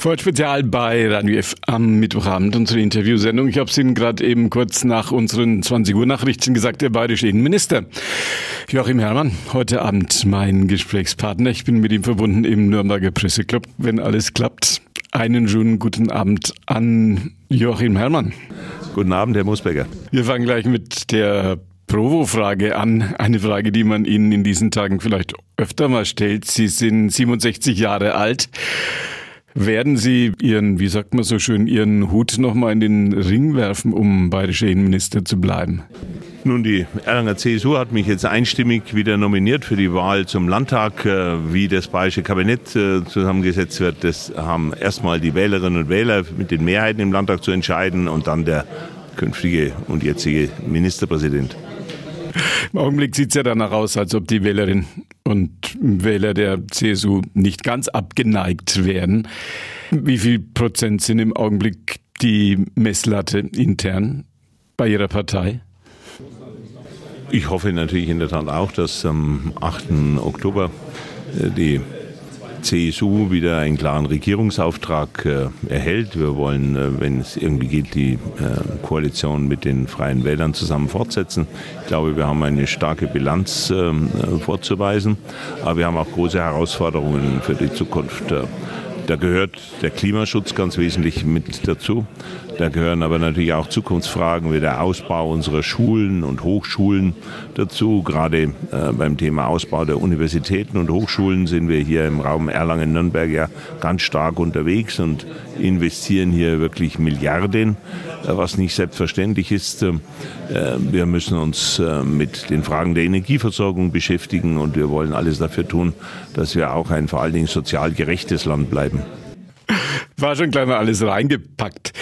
Spezial bei Radio F am Mittwochabend, unsere Interviewsendung. Ich habe es Ihnen gerade eben kurz nach unseren 20 Uhr Nachrichten gesagt, der bayerische Innenminister Joachim Herrmann, heute Abend mein Gesprächspartner. Ich bin mit ihm verbunden im Nürnberger Presseclub, wenn alles klappt. Einen schönen guten Abend an Joachim Herrmann. Guten Abend, Herr Musbecker. Wir fangen gleich mit der Provo-Frage an. Eine Frage, die man Ihnen in diesen Tagen vielleicht öfter mal stellt. Sie sind 67 Jahre alt. Werden Sie Ihren, wie sagt man so schön, Ihren Hut nochmal in den Ring werfen, um bayerischer Innenminister zu bleiben? Nun, die Erlanger CSU hat mich jetzt einstimmig wieder nominiert für die Wahl zum Landtag. Äh, wie das bayerische Kabinett äh, zusammengesetzt wird, das haben erstmal die Wählerinnen und Wähler mit den Mehrheiten im Landtag zu entscheiden und dann der künftige und jetzige Ministerpräsident. Im Augenblick sieht es ja danach aus, als ob die Wählerinnen und Wähler der CSU nicht ganz abgeneigt wären. Wie viel Prozent sind im Augenblick die Messlatte intern bei Ihrer Partei? Ich hoffe natürlich in der Tat auch, dass am 8. Oktober äh, die CSU wieder einen klaren Regierungsauftrag äh, erhält. Wir wollen, äh, wenn es irgendwie geht, die äh, Koalition mit den Freien Wählern zusammen fortsetzen. Ich glaube, wir haben eine starke Bilanz ähm, äh, vorzuweisen, aber wir haben auch große Herausforderungen für die Zukunft. Da gehört der Klimaschutz ganz wesentlich mit dazu. Da gehören aber natürlich auch Zukunftsfragen wie der Ausbau unserer Schulen und Hochschulen dazu. Gerade äh, beim Thema Ausbau der Universitäten und Hochschulen sind wir hier im Raum Erlangen-Nürnberg ja ganz stark unterwegs und investieren hier wirklich Milliarden, äh, was nicht selbstverständlich ist. Äh, wir müssen uns äh, mit den Fragen der Energieversorgung beschäftigen und wir wollen alles dafür tun, dass wir auch ein vor allen Dingen sozial gerechtes Land bleiben. War schon gleich mal alles reingepackt.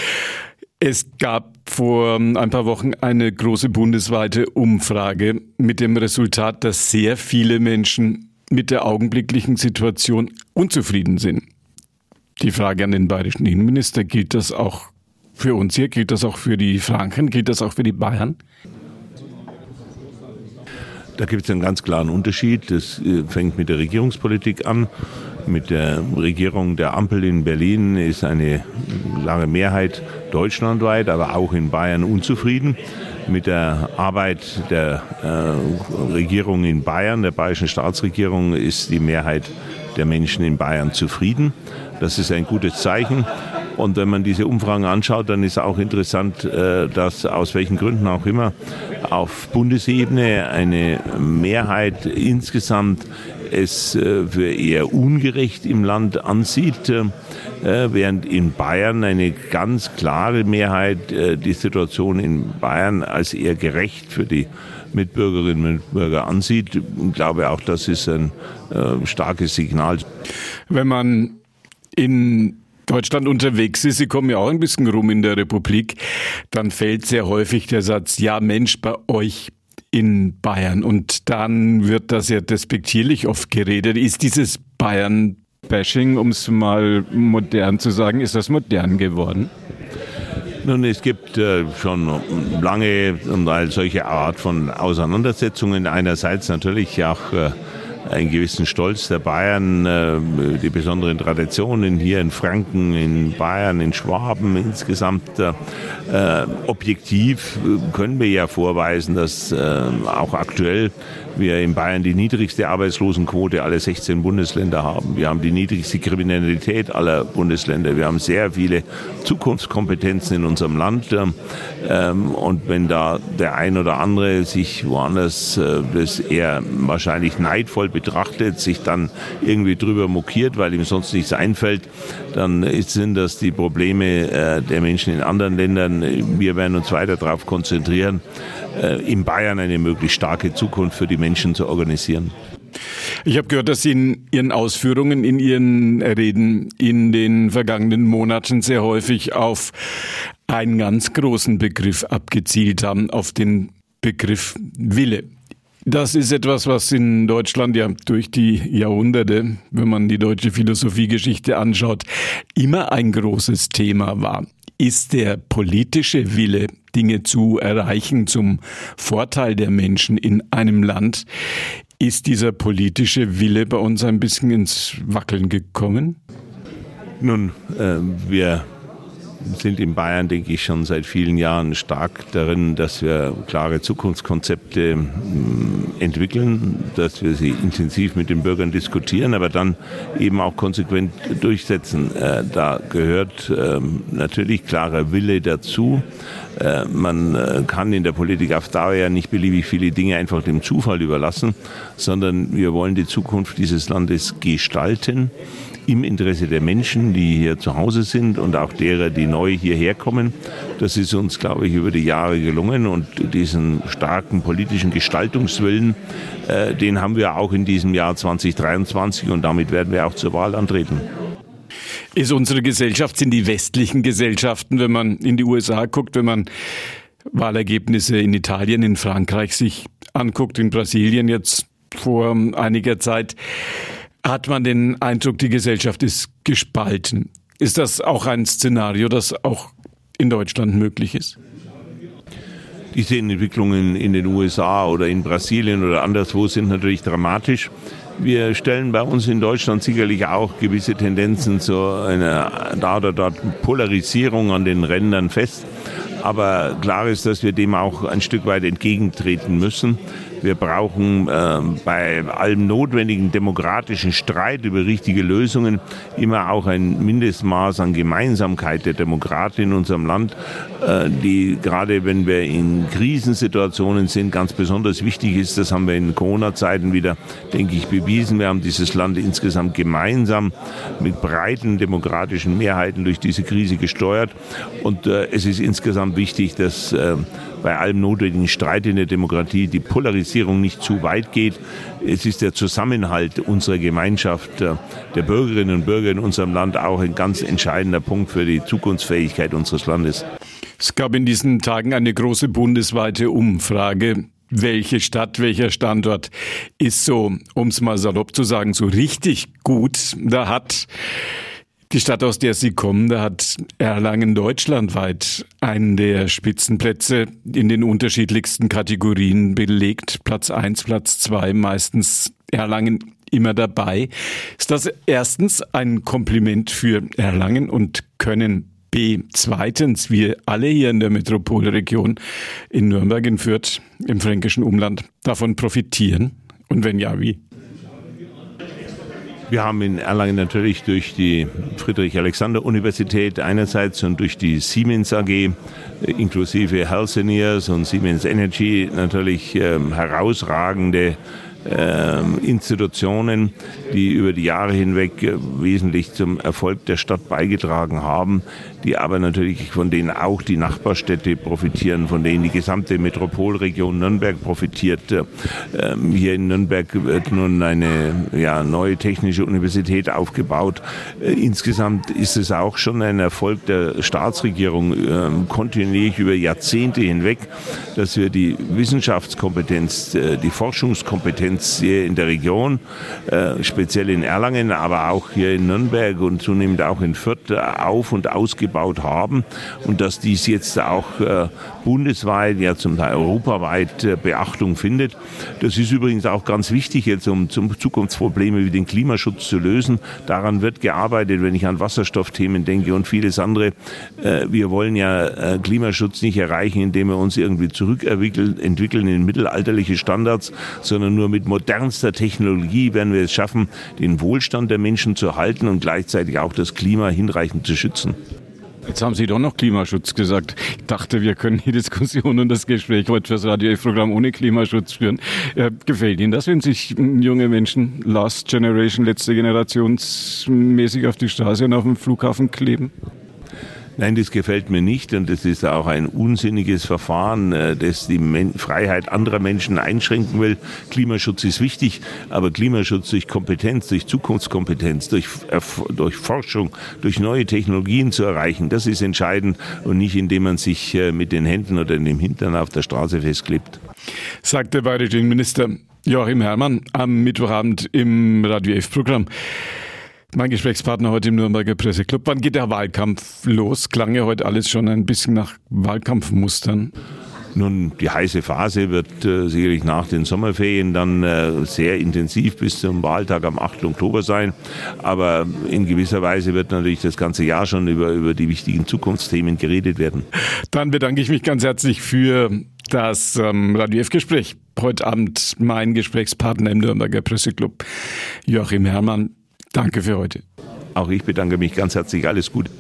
Es gab vor ein paar Wochen eine große bundesweite Umfrage mit dem Resultat, dass sehr viele Menschen mit der augenblicklichen Situation unzufrieden sind. Die Frage an den bayerischen Innenminister, gilt das auch für uns hier, gilt das auch für die Franken, gilt das auch für die Bayern? Da gibt es einen ganz klaren Unterschied. Das äh, fängt mit der Regierungspolitik an. Mit der Regierung der Ampel in Berlin ist eine klare Mehrheit deutschlandweit, aber auch in Bayern unzufrieden. Mit der Arbeit der äh, Regierung in Bayern, der bayerischen Staatsregierung, ist die Mehrheit der Menschen in Bayern zufrieden. Das ist ein gutes Zeichen. Und wenn man diese Umfragen anschaut, dann ist auch interessant, äh, dass aus welchen Gründen auch immer auf Bundesebene eine Mehrheit insgesamt es äh, für eher ungerecht im Land ansieht, äh, während in Bayern eine ganz klare Mehrheit die Situation in Bayern als eher gerecht für die Mitbürgerinnen und Mitbürger ansieht. Ich glaube, auch das ist ein starkes Signal. Wenn man in Deutschland unterwegs ist, Sie kommen ja auch ein bisschen rum in der Republik, dann fällt sehr häufig der Satz, ja Mensch, bei euch in Bayern. Und dann wird das ja despektierlich oft geredet. Ist dieses Bayern-Bashing, um es mal modern zu sagen, ist das modern geworden? Nun, es gibt äh, schon lange und all solche Art von Auseinandersetzungen. Einerseits natürlich auch äh, einen gewissen Stolz der Bayern, äh, die besonderen Traditionen hier in Franken, in Bayern, in Schwaben insgesamt. Äh, objektiv können wir ja vorweisen, dass äh, auch aktuell wir in Bayern die niedrigste Arbeitslosenquote aller 16 Bundesländer haben. Wir haben die niedrigste Kriminalität aller Bundesländer. Wir haben sehr viele Zukunftskompetenzen in unserem Land. Ähm, und wenn da der ein oder andere sich woanders äh, das eher wahrscheinlich neidvoll betrachtet, sich dann irgendwie drüber mokiert, weil ihm sonst nichts einfällt, dann sind das die Probleme äh, der Menschen in anderen Ländern. Wir werden uns weiter darauf konzentrieren, äh, in Bayern eine möglichst starke Zukunft für die Menschen zu organisieren. Ich habe gehört, dass Sie in Ihren Ausführungen, in Ihren Reden in den vergangenen Monaten sehr häufig auf einen ganz großen Begriff abgezielt haben, auf den Begriff Wille. Das ist etwas, was in Deutschland ja durch die Jahrhunderte, wenn man die deutsche Philosophiegeschichte anschaut, immer ein großes Thema war. Ist der politische Wille, Dinge zu erreichen zum Vorteil der Menschen in einem Land, ist dieser politische Wille bei uns ein bisschen ins Wackeln gekommen? Nun, äh, wir sind in Bayern, denke ich, schon seit vielen Jahren stark darin, dass wir klare Zukunftskonzepte mm, entwickeln, dass wir sie intensiv mit den Bürgern diskutieren, aber dann eben auch konsequent durchsetzen. Äh, da gehört ähm, natürlich klarer Wille dazu. Äh, man äh, kann in der Politik auf Dauer ja nicht beliebig viele Dinge einfach dem Zufall überlassen, sondern wir wollen die Zukunft dieses Landes gestalten im Interesse der Menschen, die hier zu Hause sind und auch derer, die neu hierher kommen. Das ist uns, glaube ich, über die Jahre gelungen und diesen starken politischen Gestaltungswillen, äh, den haben wir auch in diesem Jahr 2023 und damit werden wir auch zur Wahl antreten. Ist unsere Gesellschaft, sind die westlichen Gesellschaften, wenn man in die USA guckt, wenn man Wahlergebnisse in Italien, in Frankreich sich anguckt, in Brasilien jetzt vor einiger Zeit, hat man den Eindruck, die Gesellschaft ist gespalten. Ist das auch ein Szenario, das auch in Deutschland möglich ist? Diese Entwicklungen in den USA oder in Brasilien oder anderswo sind natürlich dramatisch. Wir stellen bei uns in Deutschland sicherlich auch gewisse Tendenzen zu einer da oder dort Polarisierung an den Rändern fest. Aber klar ist, dass wir dem auch ein Stück weit entgegentreten müssen. Wir brauchen äh, bei allem notwendigen demokratischen Streit über richtige Lösungen immer auch ein Mindestmaß an Gemeinsamkeit der Demokraten in unserem Land, äh, die gerade wenn wir in Krisensituationen sind, ganz besonders wichtig ist. Das haben wir in Corona-Zeiten wieder, denke ich, bewiesen. Wir haben dieses Land insgesamt gemeinsam mit breiten demokratischen Mehrheiten durch diese Krise gesteuert. Und äh, es ist insgesamt wichtig, dass äh, bei allem notwendigen Streit in der Demokratie die Polarisierung nicht zu weit geht. Es ist der Zusammenhalt unserer Gemeinschaft, äh, der Bürgerinnen und Bürger in unserem Land auch ein ganz entscheidender Punkt für die Zukunftsfähigkeit unseres Landes. Es gab in diesen Tagen eine große bundesweite Umfrage. Welche Stadt, welcher Standort ist so, um es mal salopp zu sagen, so richtig gut? Da hat die Stadt, aus der Sie kommen, da hat Erlangen deutschlandweit einen der Spitzenplätze in den unterschiedlichsten Kategorien belegt. Platz eins, Platz zwei, meistens Erlangen immer dabei. Ist das erstens ein Kompliment für Erlangen und können B. Zweitens, wir alle hier in der Metropolregion, in Nürnberg, in Fürth, im fränkischen Umland, davon profitieren? Und wenn ja, wie? Wir haben in Erlangen natürlich durch die Friedrich-Alexander-Universität einerseits und durch die Siemens AG äh, inklusive Healthineers und Siemens Energy natürlich ähm, herausragende Institutionen, die über die Jahre hinweg äh, wesentlich zum Erfolg der Stadt beigetragen haben, die aber natürlich von denen auch die Nachbarstädte profitieren, von denen die gesamte Metropolregion Nürnberg profitiert. Ähm, hier in Nürnberg wird nun eine ja, neue technische Universität aufgebaut. Äh, insgesamt ist es auch schon ein Erfolg der Staatsregierung ähm, kontinuierlich über Jahrzehnte hinweg, dass wir die Wissenschaftskompetenz, äh, die Forschungskompetenz Kompetenz hier in der Region, äh, speziell in Erlangen, aber auch hier in Nürnberg und zunehmend auch in Fürth auf- und ausgebaut haben und dass dies jetzt auch äh, bundesweit, ja zum Teil europaweit äh, Beachtung findet. Das ist übrigens auch ganz wichtig jetzt, um Zukunftsprobleme wie den Klimaschutz zu lösen. Daran wird gearbeitet, wenn ich an Wasserstoffthemen denke und vieles andere. Wir wollen ja Klimaschutz nicht erreichen, indem wir uns irgendwie zurückentwickeln in mittelalterliche Standards, sondern nur mit modernster Technologie werden wir es schaffen, den Wohlstand der Menschen zu halten und gleichzeitig auch das Klima hinreichend zu schützen. Jetzt haben Sie doch noch Klimaschutz gesagt. Ich dachte, wir können die Diskussion und das Gespräch heute fürs Radio F-Programm ohne Klimaschutz führen. Äh, gefällt Ihnen das, wenn sich junge Menschen Last Generation, letzte Generationsmäßig auf die Straße und auf dem Flughafen kleben? Nein, das gefällt mir nicht und das ist auch ein unsinniges Verfahren, äh, das die Freiheit anderer Menschen einschränken will. Klimaschutz ist wichtig, aber Klimaschutz durch Kompetenz, durch Zukunftskompetenz, durch, durch Forschung, durch neue Technologien zu erreichen, das ist entscheidend und nicht indem man sich äh, mit den Händen oder dem Hintern auf der Straße festklebt. Sagt der bayerische Minister Joachim Herrmann am Mittwochabend im Radio F-Programm. Mein Gesprächspartner heute im Nürnberger Presseclub. Wann geht der Wahlkampf los? Klang ja heute alles schon ein bisschen nach Wahlkampfmustern. Nun, die heiße Phase wird äh, sicherlich nach den Sommerferien dann äh, sehr intensiv bis zum Wahltag am 8. Oktober sein. Aber in gewisser Weise wird natürlich das ganze Jahr schon über, über die wichtigen Zukunftsthemen geredet werden. Dann bedanke ich mich ganz herzlich für das ähm, Radio F-Gespräch. Heute Abend mein Gesprächspartner im Nürnberger Presseclub, Joachim Herrmann. Danke für heute. Auch ich bedanke mich ganz herzlich. Alles Gute.